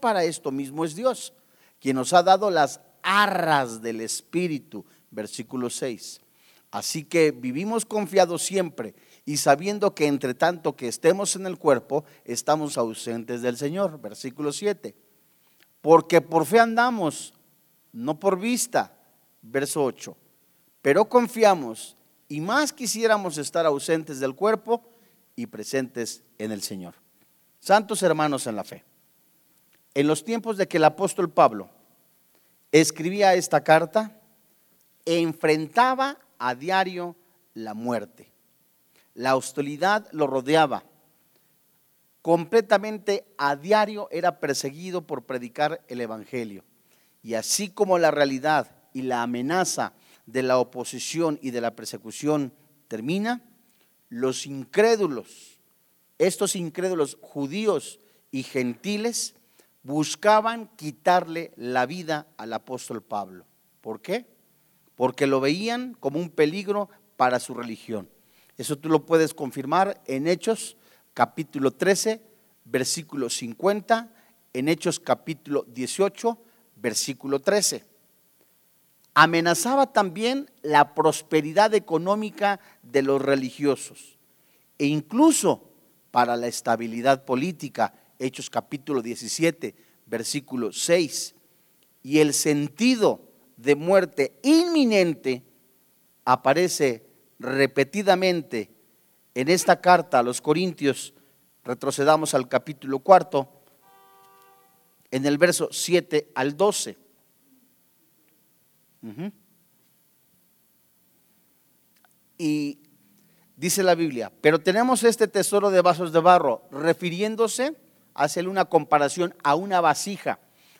para esto mismo es Dios, quien nos ha dado las arras del Espíritu, versículo 6. Así que vivimos confiados siempre y sabiendo que entre tanto que estemos en el cuerpo, estamos ausentes del Señor, versículo 7. Porque por fe andamos, no por vista, verso 8. Pero confiamos y más quisiéramos estar ausentes del cuerpo y presentes en el Señor. Santos hermanos en la fe, en los tiempos de que el apóstol Pablo escribía esta carta, enfrentaba a diario la muerte. La hostilidad lo rodeaba. Completamente a diario era perseguido por predicar el Evangelio. Y así como la realidad y la amenaza de la oposición y de la persecución termina, los incrédulos, estos incrédulos judíos y gentiles, buscaban quitarle la vida al apóstol Pablo. ¿Por qué? Porque lo veían como un peligro para su religión. Eso tú lo puedes confirmar en Hechos capítulo 13, versículo 50, en Hechos capítulo 18, versículo 13. Amenazaba también la prosperidad económica de los religiosos e incluso para la estabilidad política Hechos capítulo 17, versículo 6. Y el sentido de muerte inminente aparece repetidamente en esta carta a los Corintios. Retrocedamos al capítulo cuarto, en el verso 7 al 12. Y dice la Biblia, pero tenemos este tesoro de vasos de barro, refiriéndose hace una comparación a una vasija.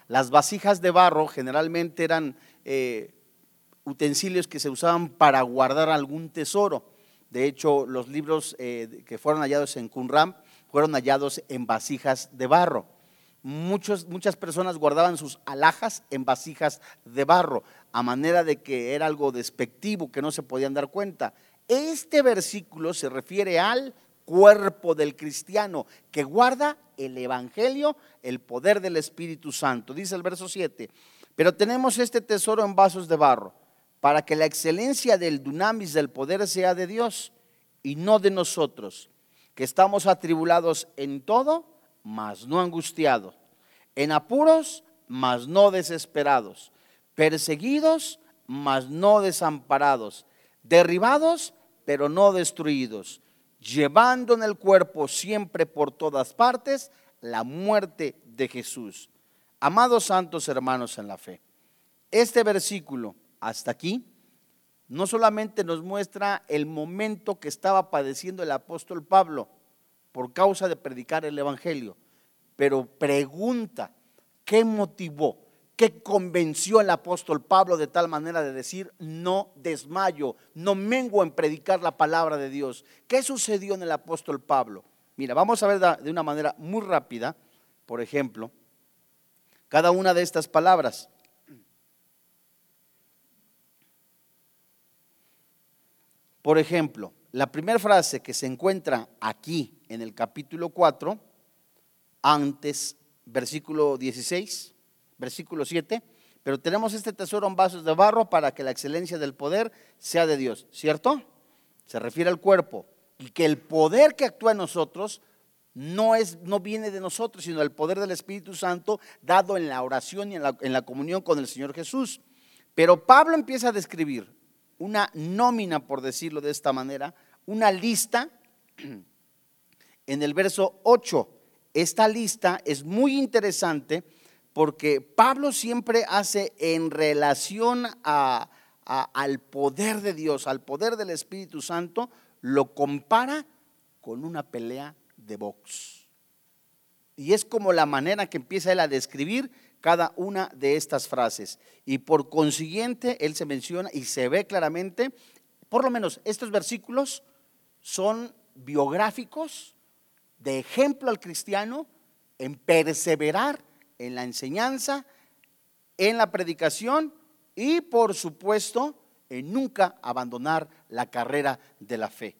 Las vasijas de barro generalmente eran eh, utensilios que se usaban para guardar algún tesoro. De hecho, los libros eh, que fueron hallados en Qumran fueron hallados en vasijas de barro. muchas personas guardaban sus alhajas en vasijas de barro, a manera de que era algo despectivo, que no se podían dar cuenta. Este versículo se refiere al cuerpo del cristiano que guarda el Evangelio, el poder del Espíritu Santo. Dice el verso 7, pero tenemos este tesoro en vasos de barro, para que la excelencia del dunamis del poder sea de Dios y no de nosotros, que estamos atribulados en todo, mas no angustiados, en apuros, mas no desesperados, perseguidos, mas no desamparados, derribados, pero no destruidos llevando en el cuerpo siempre por todas partes la muerte de Jesús. Amados santos hermanos en la fe, este versículo hasta aquí no solamente nos muestra el momento que estaba padeciendo el apóstol Pablo por causa de predicar el Evangelio, pero pregunta, ¿qué motivó? Que convenció al apóstol Pablo de tal manera de decir, no desmayo, no mengo en predicar la palabra de Dios. ¿Qué sucedió en el apóstol Pablo? Mira, vamos a ver de una manera muy rápida, por ejemplo, cada una de estas palabras. Por ejemplo, la primera frase que se encuentra aquí en el capítulo 4, antes, versículo 16, versículo 7, pero tenemos este tesoro en vasos de barro para que la excelencia del poder sea de Dios, ¿cierto? Se refiere al cuerpo y que el poder que actúa en nosotros no, es, no viene de nosotros, sino el poder del Espíritu Santo dado en la oración y en la, en la comunión con el Señor Jesús. Pero Pablo empieza a describir una nómina, por decirlo de esta manera, una lista en el verso 8. Esta lista es muy interesante porque Pablo siempre hace en relación al poder de Dios, al poder del Espíritu Santo, lo compara con una pelea de box. Y es como la manera que empieza él a describir cada una de estas frases. Y por consiguiente, él se menciona y se ve claramente, por lo menos estos versículos son biográficos de ejemplo al cristiano en perseverar en la enseñanza, en la predicación y por supuesto en nunca abandonar la carrera de la fe.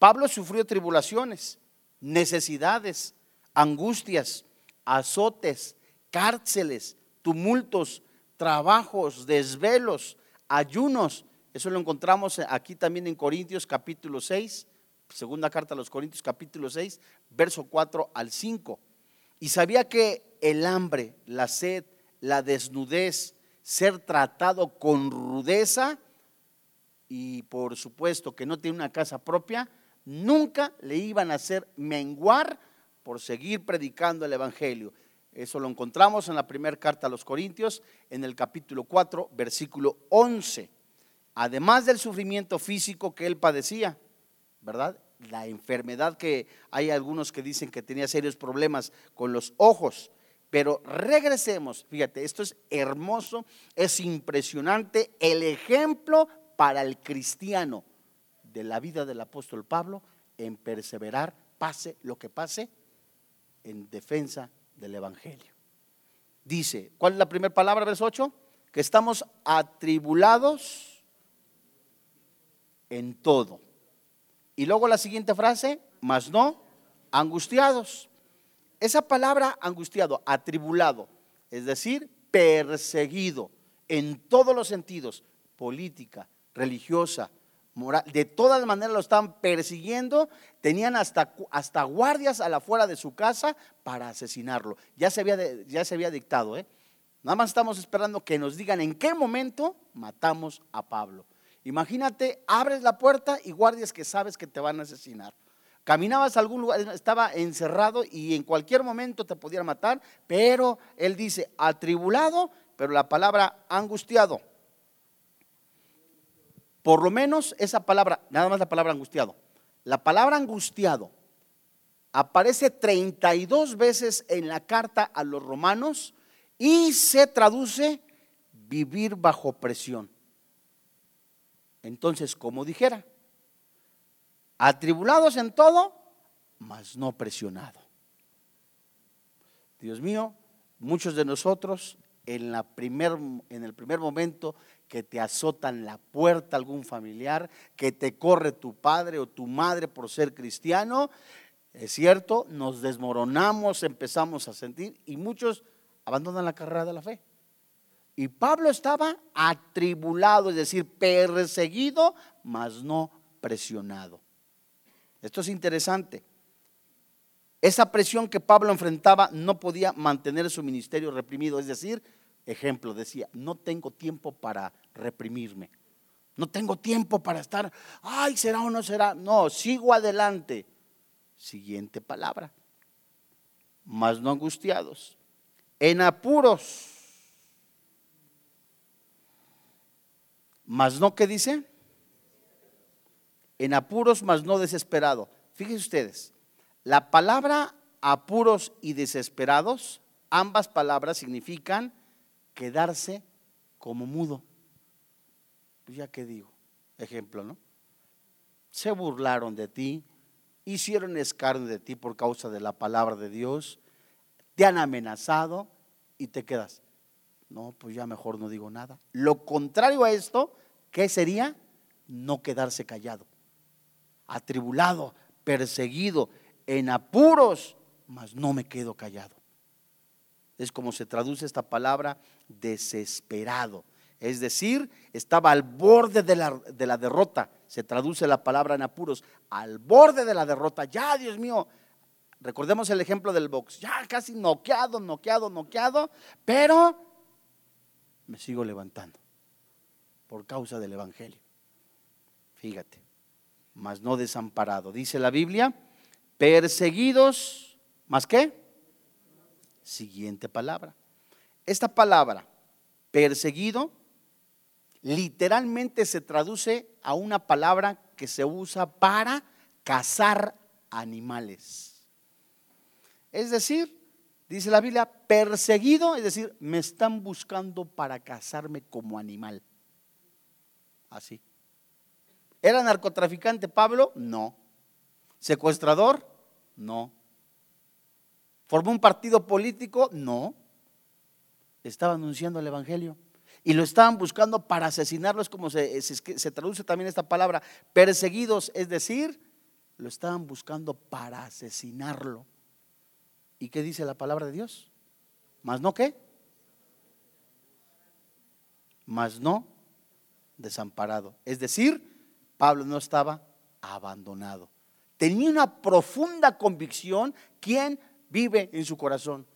Pablo sufrió tribulaciones, necesidades, angustias, azotes, cárceles, tumultos, trabajos, desvelos, ayunos. Eso lo encontramos aquí también en Corintios capítulo 6, segunda carta a los Corintios capítulo 6, verso 4 al 5. Y sabía que el hambre, la sed, la desnudez, ser tratado con rudeza y por supuesto que no tiene una casa propia, nunca le iban a hacer menguar por seguir predicando el Evangelio. Eso lo encontramos en la primera carta a los Corintios, en el capítulo 4, versículo 11. Además del sufrimiento físico que él padecía, ¿verdad? La enfermedad que hay algunos que dicen que tenía serios problemas con los ojos. Pero regresemos, fíjate, esto es hermoso, es impresionante, el ejemplo para el cristiano de la vida del apóstol Pablo en perseverar, pase lo que pase, en defensa del Evangelio. Dice, ¿cuál es la primera palabra, verso 8? Que estamos atribulados en todo. Y luego la siguiente frase, más no angustiados. Esa palabra angustiado, atribulado, es decir, perseguido en todos los sentidos, política, religiosa, de todas maneras lo estaban persiguiendo, tenían hasta, hasta guardias a la fuera de su casa para asesinarlo. Ya se había, ya se había dictado, ¿eh? Nada más estamos esperando que nos digan en qué momento matamos a Pablo. Imagínate, abres la puerta y guardias que sabes que te van a asesinar. Caminabas a algún lugar, estaba encerrado y en cualquier momento te podían matar, pero él dice atribulado, pero la palabra angustiado. Por lo menos esa palabra, nada más la palabra angustiado. La palabra angustiado aparece 32 veces en la carta a los romanos y se traduce vivir bajo presión. Entonces, como dijera, atribulados en todo, mas no presionado. Dios mío, muchos de nosotros en, la primer, en el primer momento que te azotan la puerta algún familiar, que te corre tu padre o tu madre por ser cristiano, es cierto, nos desmoronamos, empezamos a sentir y muchos abandonan la carrera de la fe. Y Pablo estaba atribulado, es decir, perseguido, mas no presionado. Esto es interesante. Esa presión que Pablo enfrentaba no podía mantener su ministerio reprimido, es decir, ejemplo, decía, no tengo tiempo para reprimirme. No tengo tiempo para estar, ay, será o no será. No, sigo adelante. Siguiente palabra. Más no angustiados. En apuros. Más no, ¿qué dice? En apuros, más no desesperado. Fíjense ustedes, la palabra apuros y desesperados, ambas palabras significan quedarse como mudo. Pues ya que digo, ejemplo, ¿no? Se burlaron de ti, hicieron escarnio de ti por causa de la palabra de Dios, te han amenazado y te quedas. No, pues ya mejor no digo nada. Lo contrario a esto, ¿qué sería? No quedarse callado, atribulado, perseguido, en apuros, mas no me quedo callado. Es como se traduce esta palabra desesperado. Es decir, estaba al borde de la, de la, derrota. Se traduce la palabra en apuros. Al borde de la derrota. Ya, Dios mío. Recordemos el ejemplo del box. Ya casi noqueado, noqueado, noqueado. Pero me sigo levantando. Por causa del Evangelio. Fíjate. Mas no desamparado. Dice la Biblia. Perseguidos. ¿Más qué? Siguiente palabra. Esta palabra, perseguido, literalmente se traduce a una palabra que se usa para cazar animales. Es decir, dice la Biblia, perseguido, es decir, me están buscando para cazarme como animal. Así. ¿Era narcotraficante Pablo? No. ¿Secuestrador? No. ¿Formó un partido político? No. Estaba anunciando el Evangelio. Y lo estaban buscando para asesinarlos, como se, se, traduce también esta palabra, perseguidos, es decir, lo estaban buscando para asesinarlo. ¿Y qué dice la palabra de Dios? ¿Más no qué? Más no desamparado. Es decir, Pablo no estaba abandonado. Tenía una profunda convicción quién vive en su corazón.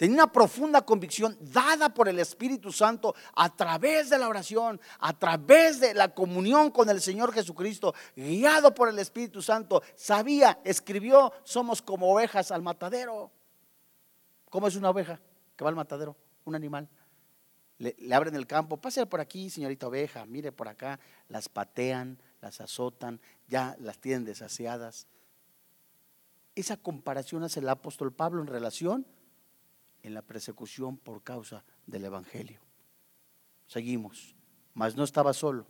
Tenía una profunda convicción dada por el Espíritu Santo a través de la oración, a través de la comunión con el Señor Jesucristo, guiado por el Espíritu Santo. Sabía, escribió, somos como ovejas al matadero. ¿Cómo es una oveja que va al matadero? Un animal. Le, abren el campo, pase por aquí, señorita oveja, mire por acá, las patean, las azotan, ya las tienen desasiadas. Esa comparación hace el apóstol Pablo en relación en la persecución por causa del Evangelio. Seguimos, mas no estaba solo.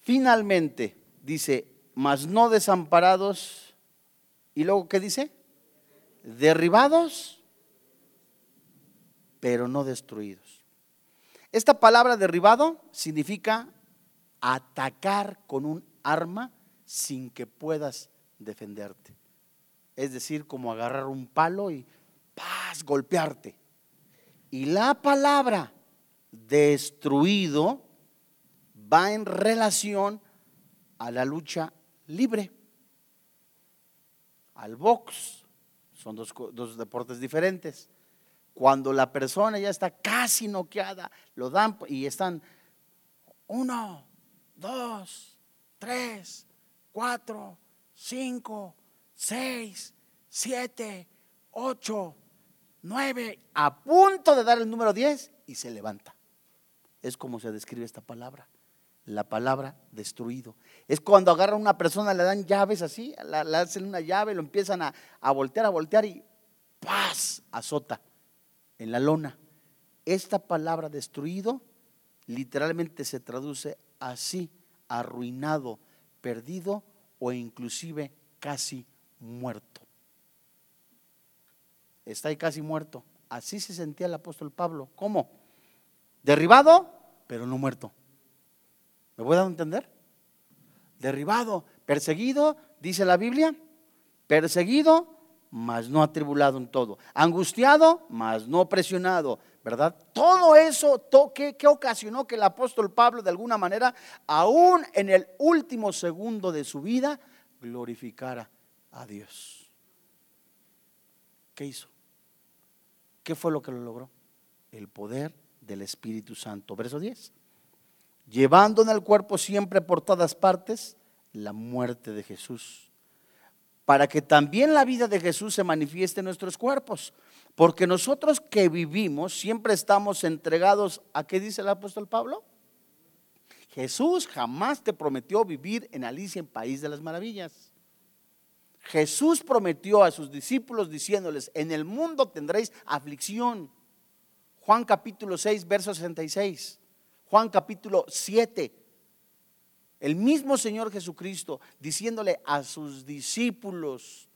Finalmente, dice, mas no desamparados. ¿Y luego qué dice? Derribados, pero no destruidos. Esta palabra derribado significa atacar con un arma sin que puedas defenderte. Es decir, como agarrar un palo y paz, golpearte. Y la palabra destruido va en relación a la lucha libre, al box. Son dos, dos, deportes diferentes. Cuando la persona ya está casi noqueada, lo dan y están uno, dos, tres, cuatro, cinco, seis, siete, ocho, nueve, a punto de dar el número diez y se levanta. Es como se describe esta palabra. La palabra destruido. Es cuando agarran a una persona, le dan llaves así, le hacen una llave, lo empiezan a, a voltear, a voltear y ¡paz! azota en la lona. Esta palabra destruido literalmente se traduce así, arruinado, perdido o inclusive casi muerto está ahí casi muerto. Así se sentía el apóstol Pablo. ¿Cómo? Derribado, pero no muerto. ¿Me voy a dar a entender? Derribado, perseguido, dice la Biblia, perseguido, mas no atribulado en todo. Angustiado, mas no presionado, ¿verdad? Todo eso, toque, que ocasionó que el apóstol Pablo de alguna manera, aún en el último segundo de su vida, glorificara a Dios. ¿Qué hizo? ¿Qué fue lo que lo logró? El poder del Espíritu Santo. Verso 10. Llevando en el cuerpo siempre por todas partes la muerte de Jesús, para que también la vida de Jesús se manifieste en nuestros cuerpos. Porque nosotros que vivimos siempre estamos entregados a qué dice el apóstol Pablo. Jesús jamás te prometió vivir en Alicia en País de las Maravillas. Jesús prometió a sus discípulos diciéndoles, en el mundo tendréis aflicción. Juan capítulo 6, verso 66. Juan capítulo 7. El mismo Señor Jesucristo diciéndole a sus discípulos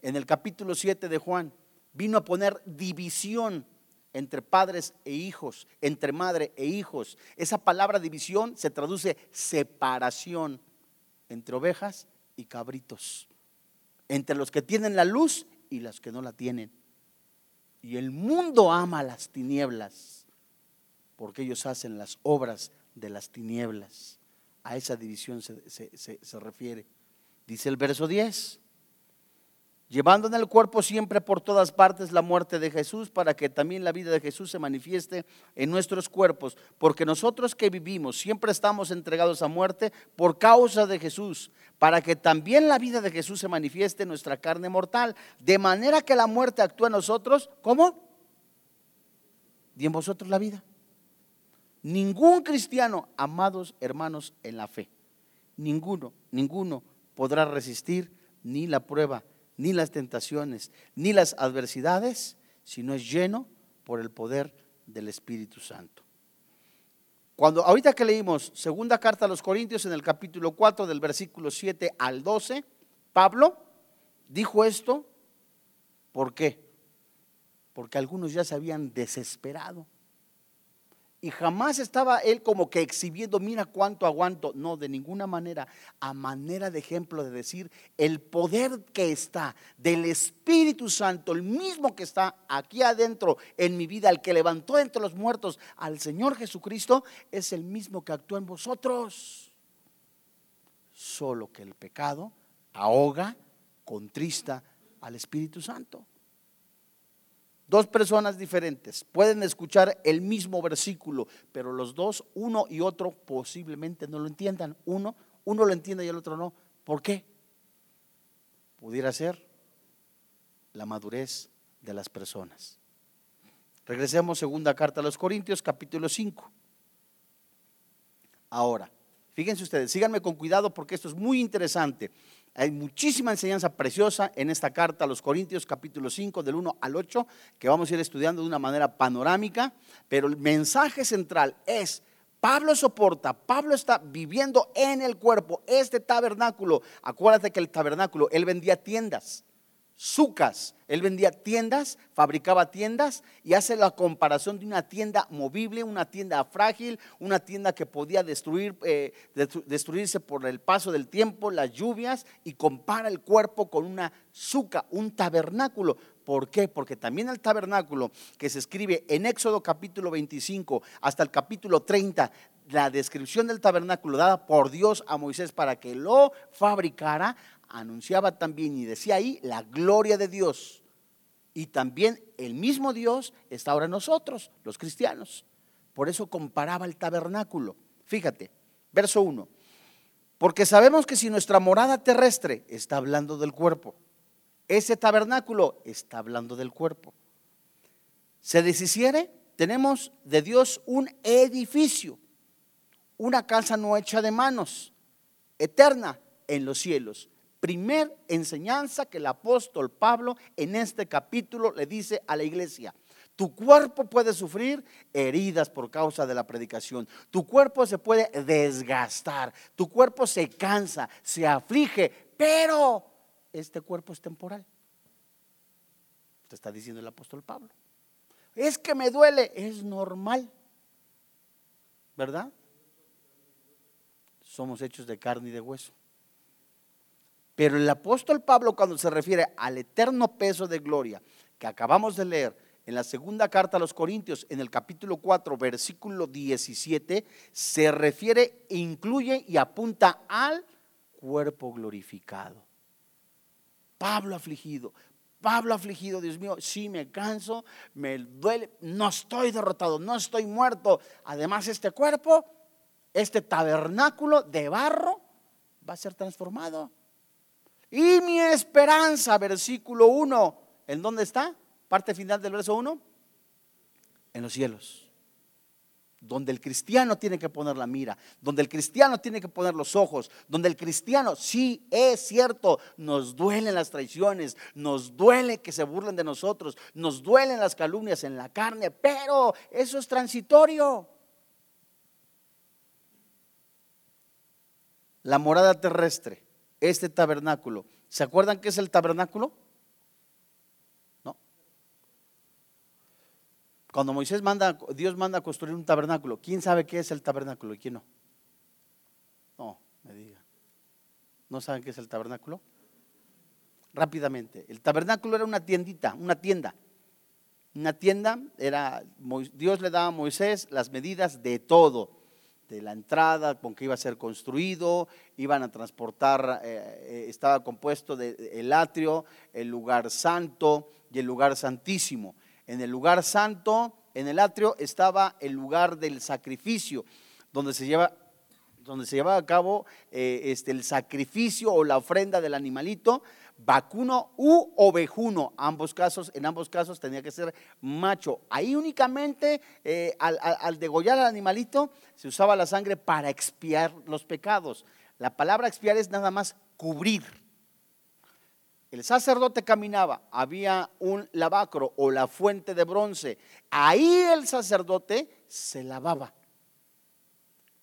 en el capítulo 7 de Juan, vino a poner división entre padres e hijos, entre madre e hijos. Esa palabra división se traduce separación entre ovejas y cabritos entre los que tienen la luz y los que no la tienen. Y el mundo ama las tinieblas, porque ellos hacen las obras de las tinieblas. A esa división se, se refiere. Dice el verso 10 llevando en el cuerpo siempre por todas partes la muerte de Jesús, para que también la vida de Jesús se manifieste en nuestros cuerpos, porque nosotros que vivimos siempre estamos entregados a muerte por causa de Jesús, para que también la vida de Jesús se manifieste en nuestra carne mortal, de manera que la muerte actúe en nosotros, ¿cómo? Y en vosotros la vida. Ningún cristiano, amados hermanos en la fe, ninguno, ninguno podrá resistir ni la prueba ni las tentaciones, ni las adversidades, sino es lleno por el poder del Espíritu Santo. Cuando ahorita que leímos segunda carta a los Corintios en el capítulo 4 del versículo 7 al 12, Pablo dijo esto, ¿por qué? Porque algunos ya se habían desesperado Y jamás estaba él como que exhibiendo, mira cuánto aguanto. No, de ninguna manera. A manera de ejemplo de decir, el poder que está del Espíritu Santo, el mismo que está aquí adentro en mi vida, el que levantó entre los muertos al Señor Jesucristo, es el mismo que actúa en vosotros. Solo que el pecado ahoga, contrista al Espíritu Santo. Dos personas diferentes pueden escuchar el mismo versículo, pero los dos, uno y otro, posiblemente no lo entiendan. Uno, uno lo entiende y el otro no. ¿Por qué? Pudiera ser la madurez de las personas. Regresemos segunda carta a los Corintios, capítulo 5. Ahora, fíjense ustedes, síganme con cuidado porque esto es muy interesante. Hay muchísima enseñanza preciosa en esta carta a los Corintios capítulo 5 del 1 al 8 que vamos a ir estudiando de una manera panorámica, pero el mensaje central es, Pablo soporta, Pablo está viviendo en el cuerpo este tabernáculo. Acuérdate que el tabernáculo, él vendía tiendas. Sucas. Él vendía tiendas, fabricaba tiendas y hace la comparación de una tienda movible, una tienda frágil, una tienda que podía destruir, eh, destruirse por el paso del tiempo, las lluvias, y compara el cuerpo con una suca, un tabernáculo. ¿Por qué? Porque también el tabernáculo que se escribe en Éxodo capítulo 25 hasta el capítulo 30, la descripción del tabernáculo dada por Dios a Moisés para que lo fabricara, anunciaba también y decía ahí la gloria de Dios. Y también el mismo Dios está ahora en nosotros, los cristianos. Por eso comparaba el tabernáculo. Fíjate, verso 1. Porque sabemos que si nuestra morada terrestre está hablando del cuerpo, ese tabernáculo está hablando del cuerpo. Se deshiciere, tenemos de Dios un edificio, una casa no hecha de manos, eterna en los cielos primer enseñanza que el apóstol Pablo en este capítulo le dice a la iglesia. Tu cuerpo puede sufrir heridas por causa de la predicación. Tu cuerpo se puede desgastar. Tu cuerpo se cansa, se aflige, pero este cuerpo es temporal. Te está diciendo el apóstol Pablo. Es que me duele, es normal. ¿Verdad? Somos hechos de carne y de hueso. Pero el apóstol Pablo cuando se refiere al eterno peso de gloria que acabamos de leer en la segunda carta a los Corintios, en el capítulo 4, versículo 17, se refiere, incluye y apunta al cuerpo glorificado. Pablo afligido, Pablo afligido, Dios mío, sí me canso, me duele, no estoy derrotado, no estoy muerto. Además, este cuerpo, este tabernáculo de barro, va a ser transformado. Y mi esperanza, versículo 1, ¿en dónde está? Parte final del verso 1. En los cielos. Donde el cristiano tiene que poner la mira, donde el cristiano tiene que poner los ojos, donde el cristiano, sí, es cierto, nos duelen las traiciones, nos duele que se burlen de nosotros, nos duelen las calumnias en la carne, pero eso es transitorio. La morada terrestre este tabernáculo. ¿Se acuerdan qué es el tabernáculo? No. Cuando Moisés manda, Dios manda a construir un tabernáculo, ¿quién sabe qué es el tabernáculo y quién no? No, me diga. ¿No saben qué es el tabernáculo? Rápidamente, el tabernáculo era una tiendita, una tienda. Una tienda era, Dios le daba a Moisés las medidas de todo de la entrada con que iba a ser construido, iban a transportar, eh, eh, estaba compuesto del el atrio, el lugar santo y el lugar santísimo. En el lugar santo, en el atrio, estaba el lugar del sacrificio, donde se lleva donde se llevaba a cabo eh, este, el sacrificio o la ofrenda del animalito, vacuno u ovejuno. Ambos casos, en ambos casos tenía que ser macho. Ahí únicamente eh, al, degollar al animalito se usaba la sangre para expiar los pecados. La palabra expiar es nada más cubrir. El sacerdote caminaba, había un lavacro o la fuente de bronce. Ahí el sacerdote se lavaba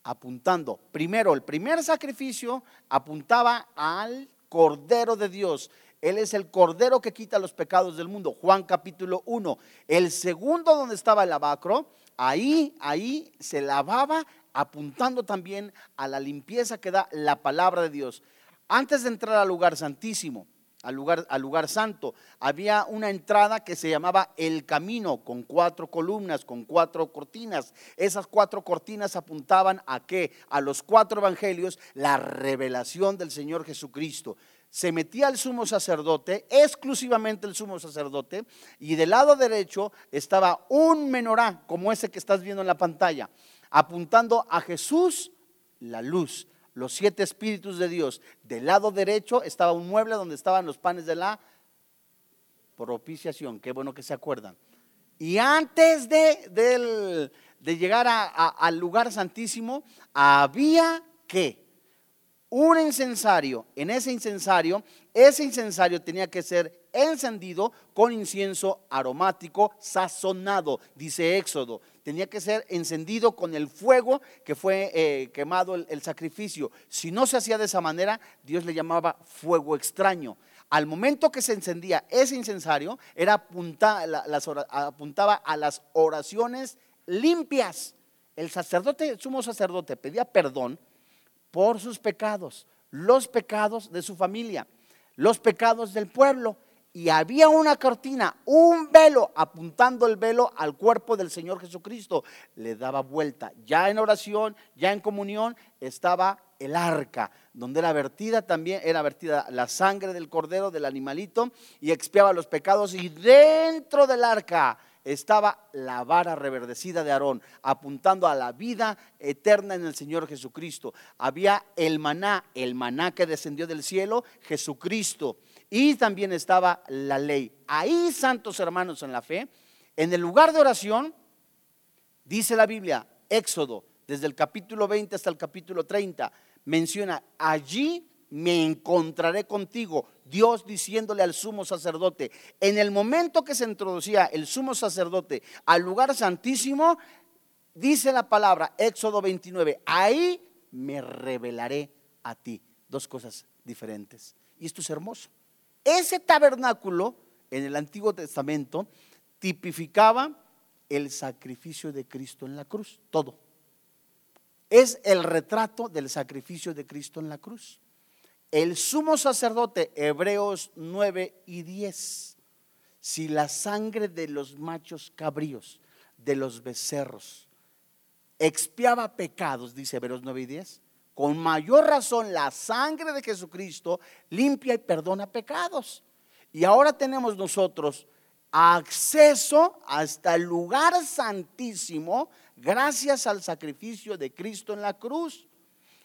apuntando. Primero, el primer sacrificio apuntaba al Cordero de Dios. Él es el Cordero que quita los pecados del mundo. Juan capítulo 1. El segundo donde estaba el lavacro, ahí, ahí se lavaba apuntando también a la limpieza que da la palabra de Dios. Antes de entrar al lugar santísimo, al lugar, al lugar santo, había una entrada que se llamaba el camino, con cuatro columnas, con cuatro cortinas. Esas cuatro cortinas apuntaban a qué? A los cuatro evangelios, la revelación del Señor Jesucristo. Se metía el sumo sacerdote, exclusivamente el sumo sacerdote, y del lado derecho estaba un menorá, como ese que estás viendo en la pantalla, apuntando a Jesús, la luz los siete espíritus de Dios. Del lado derecho estaba un mueble donde estaban los panes de la propiciación. Qué bueno que se acuerdan. Y antes de, de llegar al lugar santísimo, había que un incensario. En ese incensario, ese incensario tenía que ser encendido con incienso aromático sazonado, dice Éxodo. Tenía que ser encendido con el fuego que fue eh, quemado el, sacrificio. Si no se hacía de esa manera, Dios le llamaba fuego extraño. Al momento que se encendía ese incensario, era apuntaba a las oraciones limpias. El sacerdote, el sumo sacerdote, pedía perdón por sus pecados, los pecados de su familia, los pecados del pueblo. Y había una cortina, un velo, apuntando el velo al cuerpo del Señor Jesucristo. Le daba vuelta. Ya en oración, ya en comunión, estaba el arca, donde era vertida también, era vertida la sangre del cordero, del animalito, y expiaba los pecados. Y dentro del arca estaba la vara reverdecida de Aarón, apuntando a la vida eterna en el Señor Jesucristo. Había el maná, el maná que descendió del cielo, Jesucristo. Y también estaba la ley. Ahí, santos hermanos en la fe, en el lugar de oración, dice la Biblia, Éxodo, desde el capítulo 20 hasta el capítulo 30, menciona, allí me encontraré contigo. Dios diciéndole al sumo sacerdote, en el momento que se introducía el sumo sacerdote al lugar santísimo, dice la palabra, Éxodo 29, ahí me revelaré a ti. Dos cosas diferentes. Y esto es hermoso. Ese tabernáculo en el Antiguo Testamento tipificaba el sacrificio de Cristo en la cruz, todo. Es el retrato del sacrificio de Cristo en la cruz. El sumo sacerdote, Hebreos 9 y 10, si la sangre de los machos cabríos, de los becerros, expiaba pecados, dice Hebreos 9 y 10, con mayor razón la sangre de Jesucristo limpia y perdona pecados. Y ahora tenemos nosotros acceso hasta el lugar santísimo gracias al sacrificio de Cristo en la cruz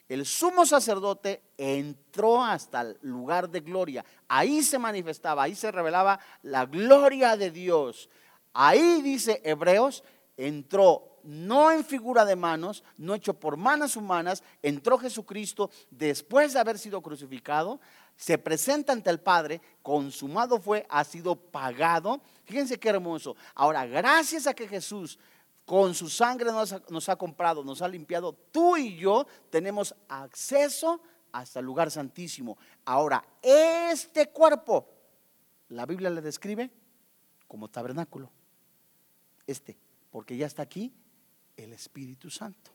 el sumo sacerdote entró hasta el lugar de gloria. Ahí se manifestaba, ahí se revelaba la gloria de Dios. Ahí dice Hebreos, entró no en figura de manos, no hecho por manos humanas, entró Jesucristo después de haber sido crucificado, se presenta ante el Padre, consumado fue, ha sido pagado. Fíjense qué hermoso. Ahora, gracias a que Jesús con su sangre nos ha, comprado, nos ha limpiado. Tú y yo tenemos acceso hasta el lugar santísimo. Ahora, este cuerpo, la Biblia le describe como tabernáculo. Este, porque ya está aquí el Espíritu Santo.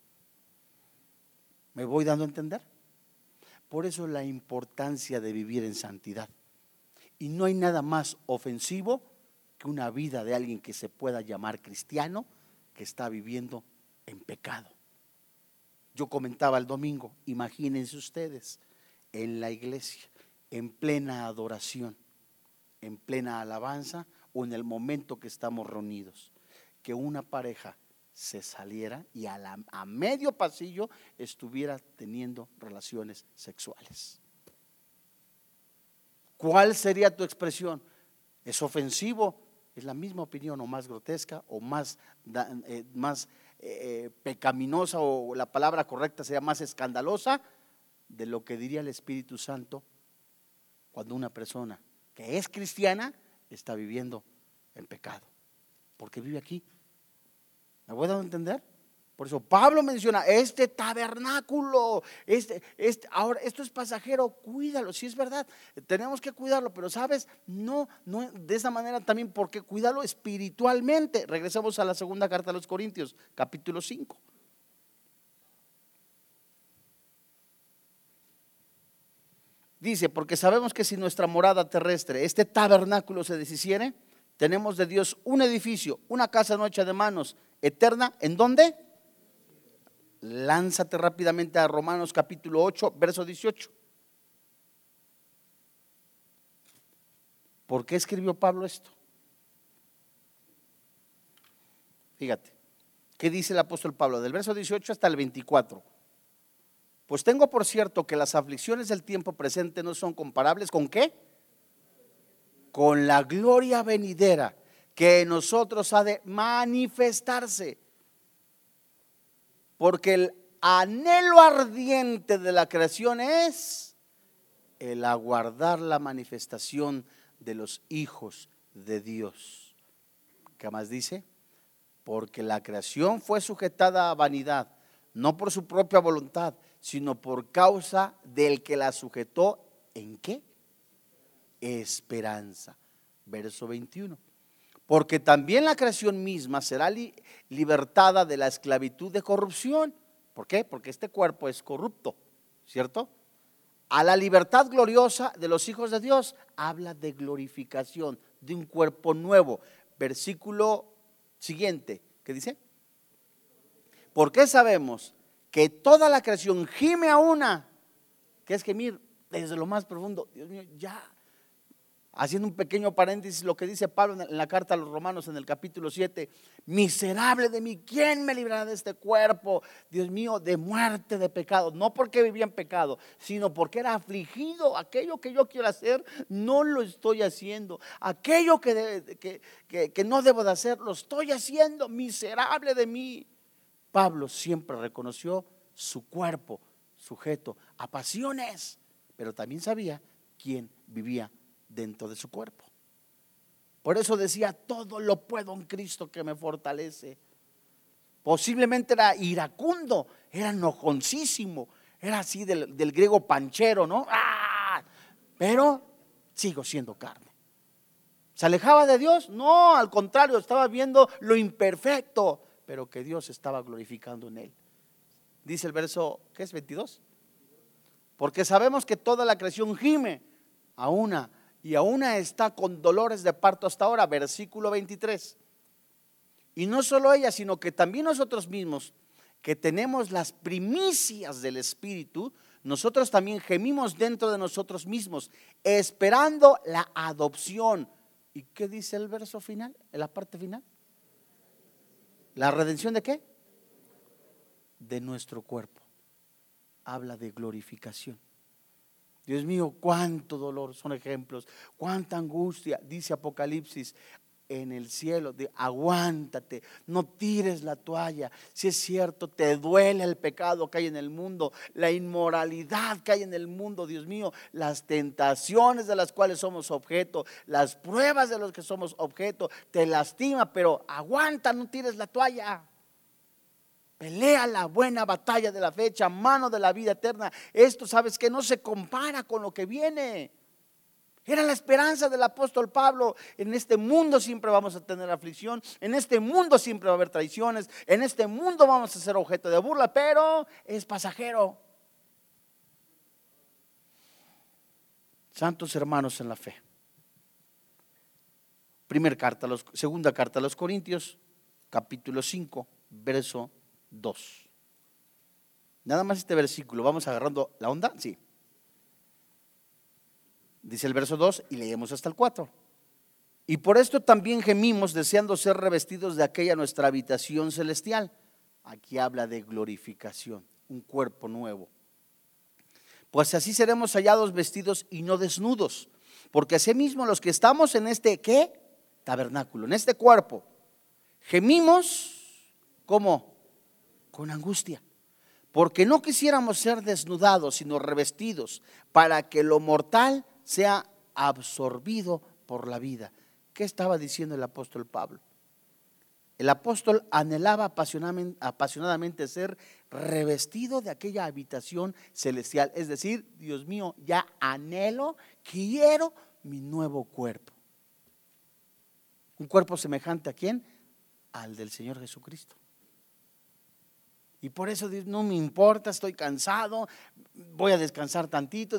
¿Me voy dando a entender? Por eso la importancia de vivir en santidad. Y no hay nada más ofensivo que una vida de alguien que se pueda llamar cristiano, que está viviendo en pecado. Yo comentaba el domingo, imagínense ustedes, en la iglesia, en plena adoración, en plena alabanza o en el momento que estamos reunidos, que una pareja se saliera y a, a medio pasillo estuviera teniendo relaciones sexuales. ¿Cuál sería tu expresión? ¿Es ofensivo? es la misma opinión o más grotesca o más, eh, más eh, pecaminosa o la palabra correcta sería más escandalosa de lo que diría el Espíritu Santo cuando una persona que es cristiana está viviendo en pecado. Porque vive aquí. ¿Me voy a entender? Por eso Pablo menciona este tabernáculo, este, este, ahora esto es pasajero, cuídalo, si es verdad, tenemos que cuidarlo, pero sabes, no, no de esa manera también, porque cuidarlo espiritualmente. Regresamos a la segunda carta a los Corintios, capítulo 5. Dice, porque sabemos que si nuestra morada terrestre, este tabernáculo se deshiciere, tenemos de Dios un edificio, una casa no hecha de manos, eterna, ¿en dónde? Lánzate rápidamente a Romanos capítulo 8, verso 18. ¿Por qué escribió Pablo esto? Fíjate, ¿qué dice el apóstol Pablo? Del verso 18 hasta el 24. Pues tengo por cierto que las aflicciones del tiempo presente no son comparables con qué? Con la gloria venidera que en nosotros ha de manifestarse. Porque el anhelo ardiente de la creación es el aguardar la manifestación de los hijos de Dios. ¿Qué más dice? Porque la creación fue sujetada a vanidad, no por su propia voluntad, sino por causa del que la sujetó en qué? Esperanza. Verso 21. Porque también la creación misma será libertada de la esclavitud de corrupción. ¿Por qué? Porque este cuerpo es corrupto, ¿cierto? A la libertad gloriosa de los hijos de Dios. Habla de glorificación, de un cuerpo nuevo. Versículo siguiente, ¿qué dice? ¿Por qué sabemos que toda la creación gime a una, que es gemir desde lo más profundo. Dios mío, ya. Haciendo un pequeño paréntesis, lo que dice Pablo en la carta a los romanos en el capítulo 7, miserable de mí, ¿quién me librará de este cuerpo? Dios mío, de muerte, de pecado. No porque vivía en pecado, sino porque era afligido. Aquello que yo quiero hacer, no lo estoy haciendo. Aquello que, que no debo de hacer, lo estoy haciendo. Miserable de mí. Pablo siempre reconoció su cuerpo sujeto a pasiones, pero también sabía quién vivía dentro de su cuerpo. Por eso decía, todo lo puedo en Cristo que me fortalece. Posiblemente era iracundo, era enojoncísimo, era así del, griego panchero, ¿no? ¡Ah! Pero sigo siendo carne. ¿Se alejaba de Dios? No, al contrario, estaba viendo lo imperfecto pero que Dios estaba glorificando en él. Dice el verso, ¿qué es 22? Porque sabemos que toda la creación gime a una y a una está con dolores de parto hasta ahora, versículo 23. Y no solo ella, sino que también nosotros mismos, que tenemos las primicias del Espíritu, nosotros también gemimos dentro de nosotros mismos, esperando la adopción. ¿Y qué dice el verso final, en la parte final? ¿La redención de qué? De nuestro cuerpo. Habla de glorificación. Dios mío, cuánto dolor son ejemplos, cuánta angustia, dice Apocalipsis en el cielo, de aguántate, no tires la toalla. Si es cierto, te duele el pecado que hay en el mundo, la inmoralidad que hay en el mundo, Dios mío, las tentaciones de las cuales somos objeto, las pruebas de las que somos objeto, te lastima, pero aguanta, no tires la toalla. Pelea la buena batalla de la fecha, mano de la vida eterna. Esto, sabes que no se compara con lo que viene. Era la esperanza del apóstol Pablo. En este mundo siempre vamos a tener aflicción, en este mundo siempre va a haber traiciones, en este mundo vamos a ser objeto de burla, pero es pasajero. Santos hermanos en la fe. Primera carta, segunda carta a los Corintios, capítulo 5, verso 2. Nada más este versículo, vamos agarrando la onda, sí. Dice el verso 2 y leemos hasta el 4. Y por esto también gemimos deseando ser revestidos de aquella nuestra habitación celestial. Aquí habla de glorificación, un cuerpo nuevo. Pues así seremos hallados vestidos y no desnudos. Porque mismo los que estamos en este, ¿qué? Tabernáculo, en este cuerpo, gemimos como con angustia porque no quisiéramos ser desnudados, sino revestidos, para que lo mortal sea absorbido por la vida. ¿Qué estaba diciendo el apóstol Pablo? El apóstol anhelaba apasionadamente, ser revestido de aquella habitación celestial. Es decir, Dios mío, ya anhelo, quiero mi nuevo cuerpo. Un cuerpo semejante a quién? Al del Señor Jesucristo. Y por eso Dios, no me importa, estoy cansado, voy a descansar tantito,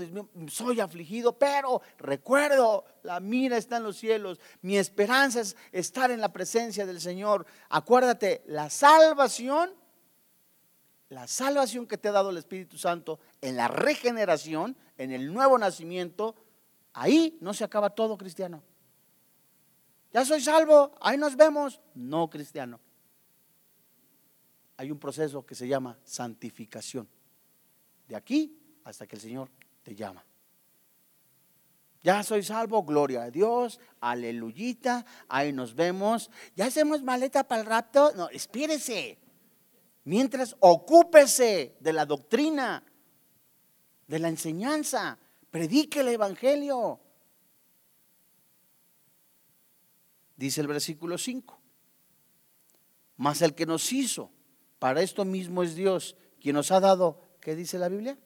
soy afligido, pero recuerdo, la mira está en los cielos, mi esperanza es estar en la presencia del Señor. Acuérdate, la salvación, la salvación que te ha dado el Espíritu Santo en la regeneración, en el nuevo nacimiento, ahí no se acaba todo, cristiano. Ya soy salvo, ahí nos vemos. No, cristiano hay un proceso que se llama santificación. De aquí hasta que el Señor te llama. Ya soy salvo, gloria a Dios, aleluyita, ahí nos vemos. Ya hacemos maleta para el rapto. No, espírese. Mientras ocúpese de la doctrina, de la enseñanza, predique el evangelio. Dice el versículo 5. Mas el que nos hizo para esto mismo es Dios quien nos ha dado, ¿qué dice la Biblia?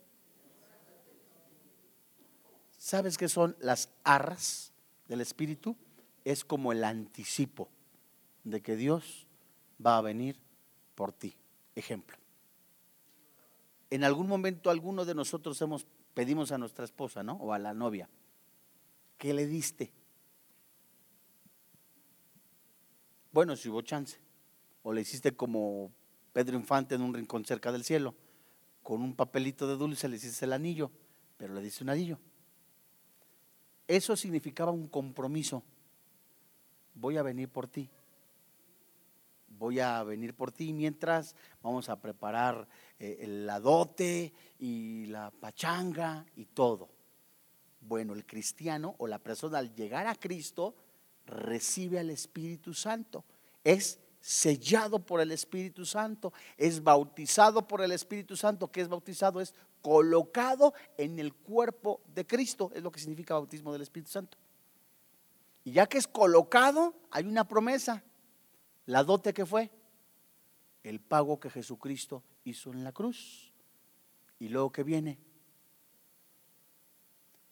¿Sabes qué son las arras del Espíritu? Es como el anticipo de que Dios va a venir por ti. Ejemplo. En algún momento alguno de nosotros hemos pedimos a nuestra esposa, ¿no? O a la novia. ¿Qué le diste? Bueno, si hubo chance. O le hiciste como Pedro Infante en un rincón cerca del cielo. Con un papelito de dulce le hiciste el anillo, pero le diste un anillo. Eso significaba un compromiso. Voy a venir por ti. Voy a venir por ti mientras vamos a preparar eh, la dote y la pachanga y todo. Bueno, el cristiano o la persona al llegar a Cristo recibe al Espíritu Santo. Es sellado por el Espíritu Santo, es bautizado por el Espíritu Santo, que es bautizado, es colocado en el cuerpo de Cristo, es lo que significa bautismo del Espíritu Santo. Y ya que es colocado, hay una promesa, la dote que fue, el pago que Jesucristo hizo en la cruz. Y luego que viene,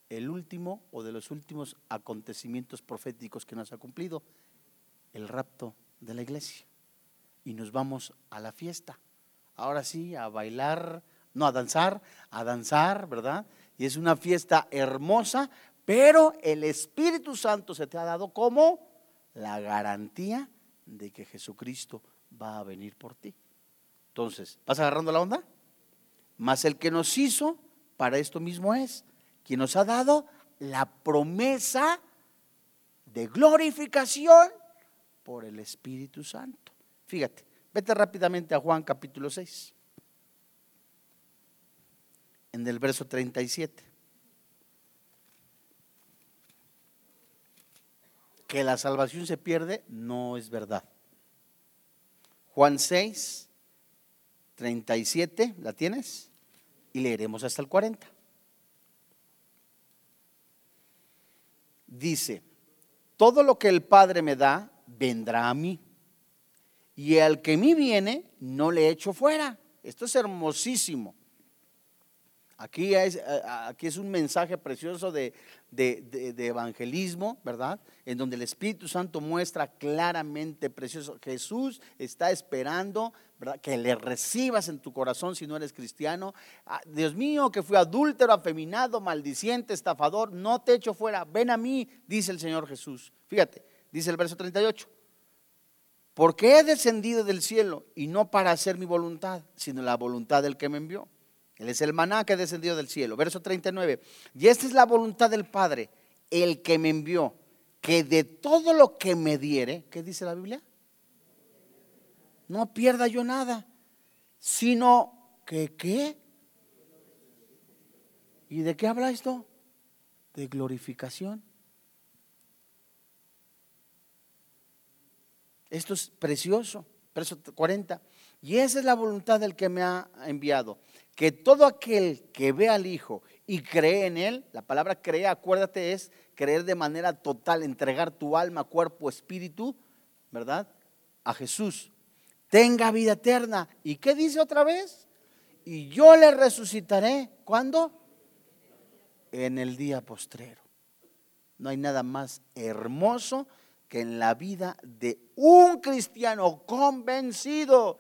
el último o de los últimos acontecimientos proféticos que nos ha cumplido, el rapto de la iglesia y nos vamos a la fiesta. Ahora sí, a bailar, no a danzar, a danzar, ¿verdad? Y es una fiesta hermosa, pero el Espíritu Santo se te ha dado como la garantía de que Jesucristo va a venir por ti. Entonces, ¿vas agarrando la onda? Más el que nos hizo, para esto mismo es, quien nos ha dado la promesa de glorificación por el Espíritu Santo. Fíjate, vete rápidamente a Juan capítulo 6, en el verso 37. Que la salvación se pierde no es verdad. Juan 6, 37, ¿la tienes? Y leeremos hasta el 40. Dice, todo lo que el Padre me da, vendrá a mí. Y al que a mí viene, no le echo fuera. Esto es hermosísimo. Aquí es, aquí es un mensaje precioso de, evangelismo, ¿verdad? En donde el Espíritu Santo muestra claramente precioso. Jesús está esperando que le recibas en tu corazón si no eres cristiano. Ah, Dios mío, que fui adúltero, afeminado, maldiciente, estafador, no te echo fuera. Ven a mí, dice el Señor Jesús. Fíjate, dice el verso 38. Porque he descendido del cielo y no para hacer mi voluntad, sino la voluntad del que me envió. Él es el maná que ha descendido del cielo. Verso 39. Y esta es la voluntad del Padre, el que me envió, que de todo lo que me diere, ¿qué dice la Biblia? No pierda yo nada, sino que qué. ¿Y de qué habla esto? De glorificación. Esto es precioso. Verso 40. Y esa es la voluntad del que me ha enviado. Que todo aquel que ve al Hijo y cree en Él, la palabra cree, acuérdate, es creer de manera total, entregar tu alma, cuerpo, espíritu, ¿verdad? a Jesús, tenga vida eterna. ¿Y qué dice otra vez? Y yo le resucitaré. ¿Cuándo? En el día postrero. No hay nada más hermoso que en la vida de un cristiano convencido,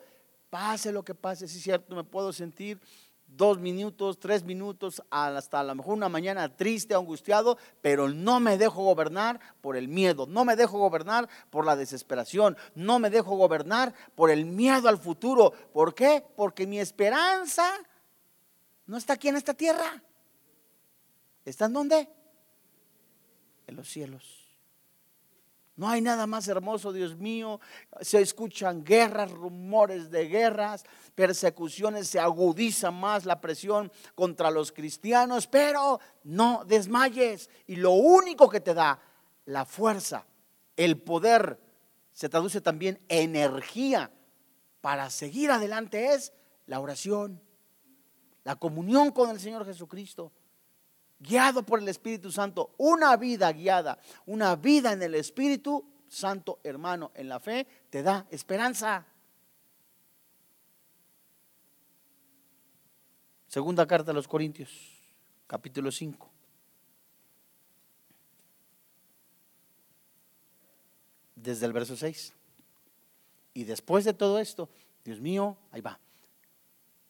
pase lo que pase, si es cierto, me puedo sentir dos minutos, tres minutos, hasta a lo mejor una mañana triste, angustiado, pero no me dejo gobernar por el miedo, no me dejo gobernar por la desesperación, no me dejo gobernar por el miedo al futuro. ¿Por qué? Porque mi esperanza no está aquí en esta tierra. ¿Está en dónde? En los cielos. No hay nada más hermoso, Dios mío. Se escuchan guerras, rumores de guerras, persecuciones, se agudiza más la presión contra los cristianos, pero no desmayes. Y lo único que te da la fuerza, el poder, se traduce también energía para seguir adelante es la oración, la comunión con el Señor Jesucristo guiado por el Espíritu Santo, una vida guiada, una vida en el Espíritu Santo, hermano, en la fe, te da esperanza. Segunda carta a los Corintios, capítulo 5. Desde el verso 6. Y después de todo esto, Dios mío, ahí va.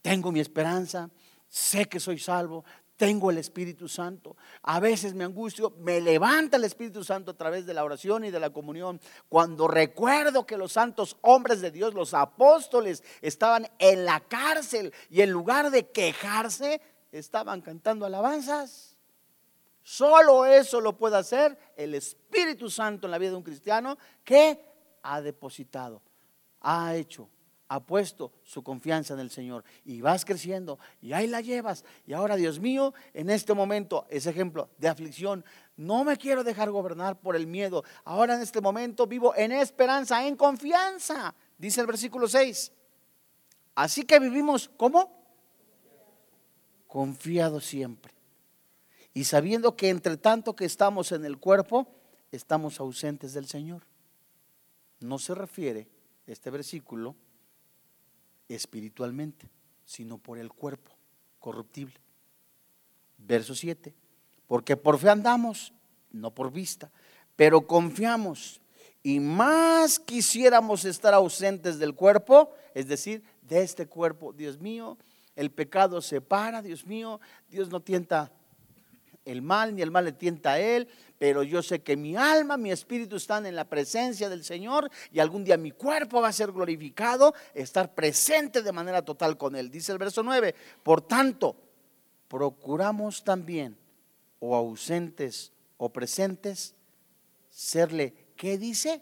Tengo mi esperanza, sé que soy salvo, tengo el Espíritu Santo. A veces me angustio, me levanta el Espíritu Santo a través de la oración y de la comunión. Cuando recuerdo que los santos hombres de Dios, los apóstoles, estaban en la cárcel y en lugar de quejarse, estaban cantando alabanzas. Solo eso lo puede hacer el Espíritu Santo en la vida de un cristiano que ha depositado, ha hecho ha puesto su confianza en el Señor y vas creciendo y ahí la llevas. Y ahora, Dios mío, en este momento, ese ejemplo de aflicción, no me quiero dejar gobernar por el miedo. Ahora en este momento vivo en esperanza, en confianza, dice el versículo 6. Así que vivimos, ¿cómo? Confiado siempre. Y sabiendo que entre tanto que estamos en el cuerpo, estamos ausentes del Señor. No se refiere este versículo espiritualmente, sino por el cuerpo corruptible. Verso 7. Porque por fe andamos, no por vista, pero confiamos y más quisiéramos estar ausentes del cuerpo, es decir, de este cuerpo. Dios mío, el pecado separa, Dios mío, Dios no tienta el mal, ni el mal le tienta a él, pero yo sé que mi alma, mi espíritu están en la presencia del Señor y algún día mi cuerpo va a ser glorificado, estar presente de manera total con él. Dice el verso 9, por tanto, procuramos también, o ausentes o presentes, serle, ¿qué dice?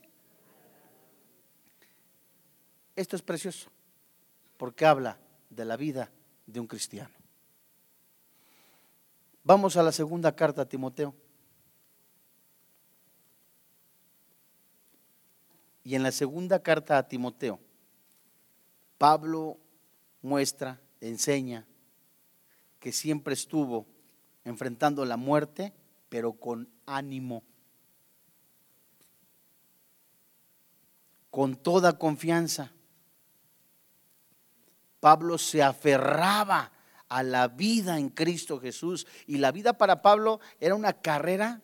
Esto es precioso, porque habla de la vida de un cristiano. Vamos a la segunda carta a Timoteo. Y en la segunda carta a Timoteo, Pablo muestra, enseña que siempre estuvo enfrentando la muerte, pero con ánimo, con toda confianza. Pablo se aferraba a la vida en Cristo Jesús. Y la vida para Pablo era una carrera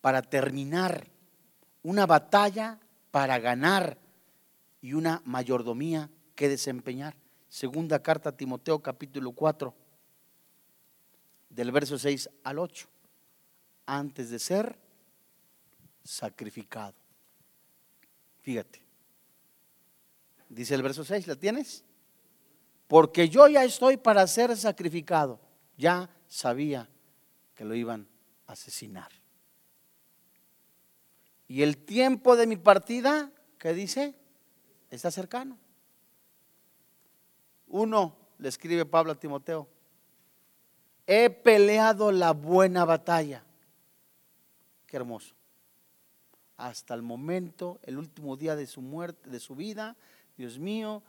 para terminar, una batalla para ganar y una mayordomía que desempeñar. Segunda carta a Timoteo capítulo 4, del verso 6 al 8, antes de ser sacrificado. Fíjate, dice el verso 6, ¿la tienes? Porque yo ya estoy para ser sacrificado. Ya sabía que lo iban a asesinar. Y el tiempo de mi partida, ¿qué dice? Está cercano. Uno, le escribe Pablo a Timoteo, he peleado la buena batalla. Qué hermoso. Hasta el momento, el último día de su muerte, de su vida, Dios mío,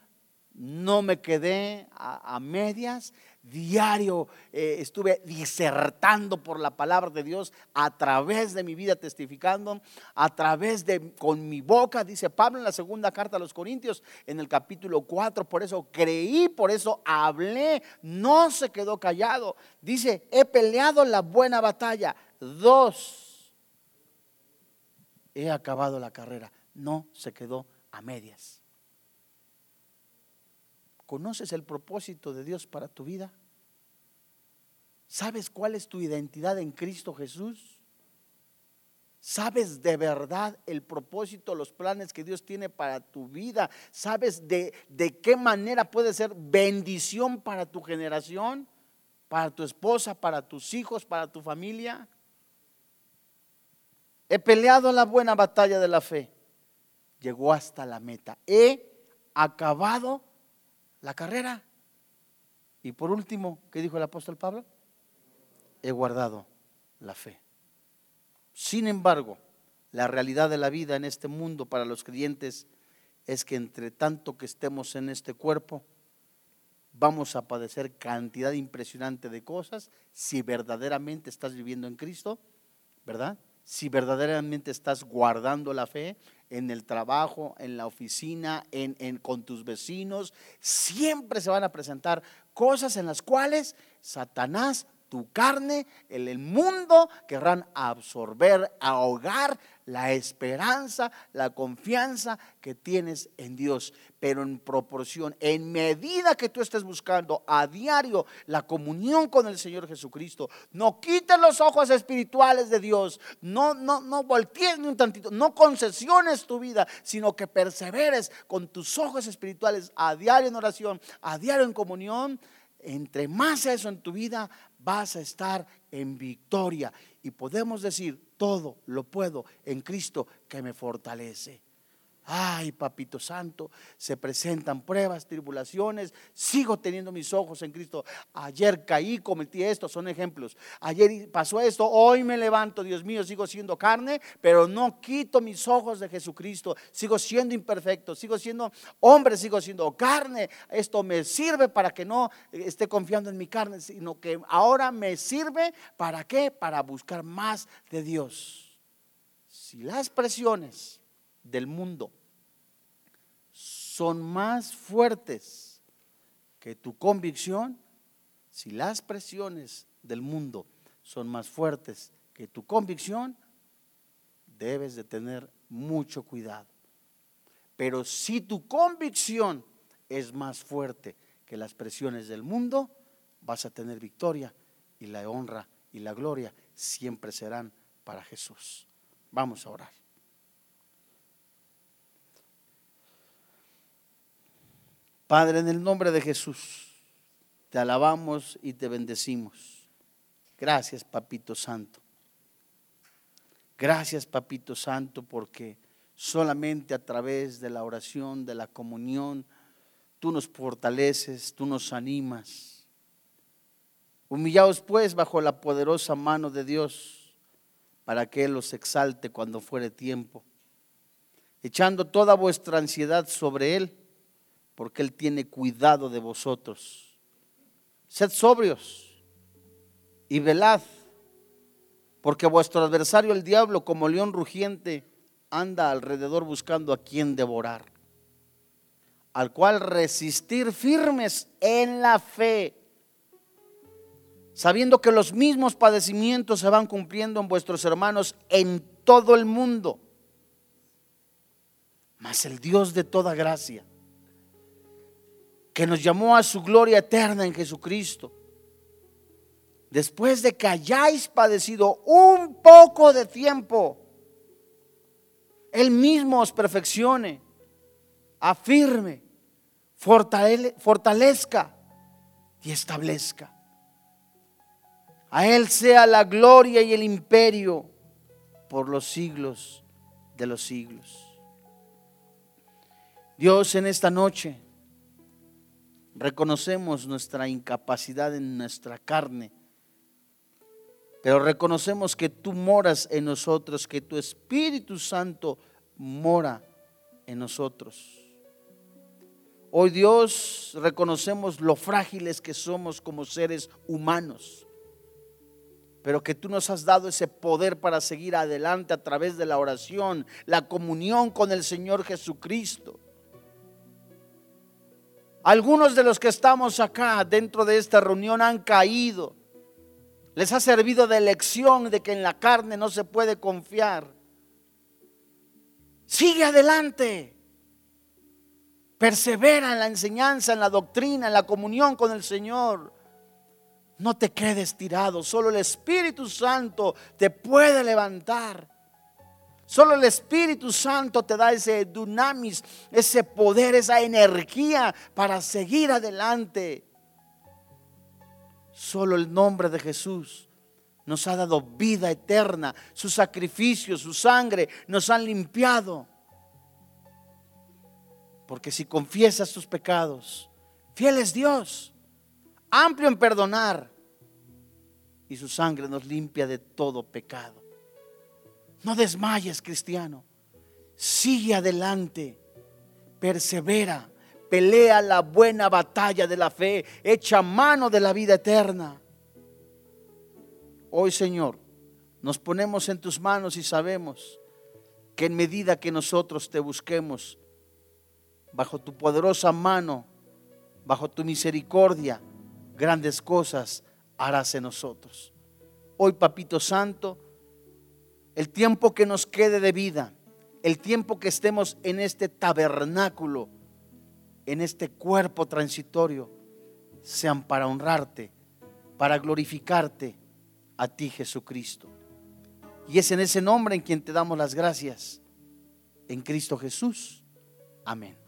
no me quedé a, medias, diario eh, estuve disertando por la palabra de Dios a través de mi vida testificando, a través de con mi boca, dice Pablo en la segunda carta a los Corintios, en el capítulo 4, por eso creí, por eso hablé, no se quedó callado. Dice, he peleado la buena batalla. Dos, he acabado la carrera, no se quedó a medias. ¿Conoces el propósito de Dios para tu vida? ¿Sabes cuál es tu identidad en Cristo Jesús? ¿Sabes de verdad el propósito, los planes que Dios tiene para tu vida? ¿Sabes de, de qué manera puede ser bendición para tu generación, para tu esposa, para tus hijos, para tu familia? He peleado la buena batalla de la fe. Llegó hasta la meta. He acabado la carrera. Y por último, ¿qué dijo el apóstol Pablo? He guardado la fe. Sin embargo, la realidad de la vida en este mundo para los creyentes es que entre tanto que estemos en este cuerpo, vamos a padecer cantidad impresionante de cosas si verdaderamente estás viviendo en Cristo, ¿verdad? Si verdaderamente estás guardando la fe, en el trabajo, en la oficina, en, con tus vecinos, siempre se van a presentar cosas en las cuales Satanás tu carne, el, el mundo querrán absorber, ahogar la esperanza, la confianza que tienes en Dios, pero en proporción, en medida que tú estés buscando a diario la comunión con el Señor Jesucristo, no quites los ojos espirituales de Dios, no, no, no voltees ni un tantito, no concesiones tu vida, sino que perseveres con tus ojos espirituales a diario en oración, a diario en comunión. Entre más eso en tu vida, vas a estar en victoria. Y podemos decir, todo lo puedo en Cristo que me fortalece. Ay, papito santo, se presentan pruebas, tribulaciones, sigo teniendo mis ojos en Cristo. Ayer caí, cometí esto, son ejemplos. Ayer pasó esto, hoy me levanto, Dios mío, sigo siendo carne, pero no quito mis ojos de Jesucristo. Sigo siendo imperfecto, sigo siendo hombre, sigo siendo carne. Esto me sirve para que no esté confiando en mi carne, sino que ahora me sirve para qué? Para buscar más de Dios. Si las presiones del mundo son más fuertes que tu convicción, si las presiones del mundo son más fuertes que tu convicción, debes de tener mucho cuidado. Pero si tu convicción es más fuerte que las presiones del mundo, vas a tener victoria y la honra y la gloria siempre serán para Jesús. Vamos a orar. Padre, en el nombre de Jesús, te alabamos y te bendecimos. Gracias, Papito Santo. Gracias, Papito Santo, porque solamente a través de la oración, de la comunión, tú nos fortaleces, tú nos animas. Humillaos pues bajo la poderosa mano de Dios, para que Él los exalte cuando fuere tiempo, echando toda vuestra ansiedad sobre Él porque Él tiene cuidado de vosotros. Sed sobrios y velad, porque vuestro adversario el diablo, como león rugiente, anda alrededor buscando a quien devorar, al cual resistir firmes en la fe, sabiendo que los mismos padecimientos se van cumpliendo en vuestros hermanos en todo el mundo. Mas el Dios de toda gracia, que nos llamó a su gloria eterna en Jesucristo. Después de que hayáis padecido un poco de tiempo, Él mismo os perfeccione, afirme, fortalezca y establezca. A Él sea la gloria y el imperio por los siglos de los siglos. Dios en esta noche reconocemos nuestra incapacidad en nuestra carne, pero reconocemos que tú moras en nosotros, que tu Espíritu Santo mora en nosotros. Hoy Dios reconocemos lo frágiles que somos como seres humanos, pero que tú nos has dado ese poder para seguir adelante a través de la oración, la comunión con el Señor Jesucristo. Algunos de los que estamos acá dentro de esta reunión han caído. Les ha servido de lección de que en la carne no se puede confiar. Sigue adelante. Persevera en la enseñanza, en la doctrina, en la comunión con el Señor. No te quedes tirado, solo el Espíritu Santo te puede levantar. Solo el Espíritu Santo te da ese dunamis, ese poder, esa energía para seguir adelante. Solo el nombre de Jesús nos ha dado vida eterna. Su sacrificio, su sangre nos han limpiado. Porque si confiesas tus pecados, fiel es Dios, amplio en perdonar, y su sangre nos limpia de todo pecado. No desmayes, cristiano. Sigue adelante, persevera, pelea la buena batalla de la fe, echa mano de la vida eterna. Hoy, Señor, nos ponemos en tus manos y sabemos que en medida que nosotros te busquemos, bajo tu poderosa mano, bajo tu misericordia, grandes cosas harás en nosotros. Hoy, Papito Santo, el tiempo que nos quede de vida, el tiempo que estemos en este tabernáculo, en este cuerpo transitorio, sean para honrarte, para glorificarte a ti, Jesucristo. Y es en ese nombre en quien te damos las gracias, en Cristo Jesús. Amén.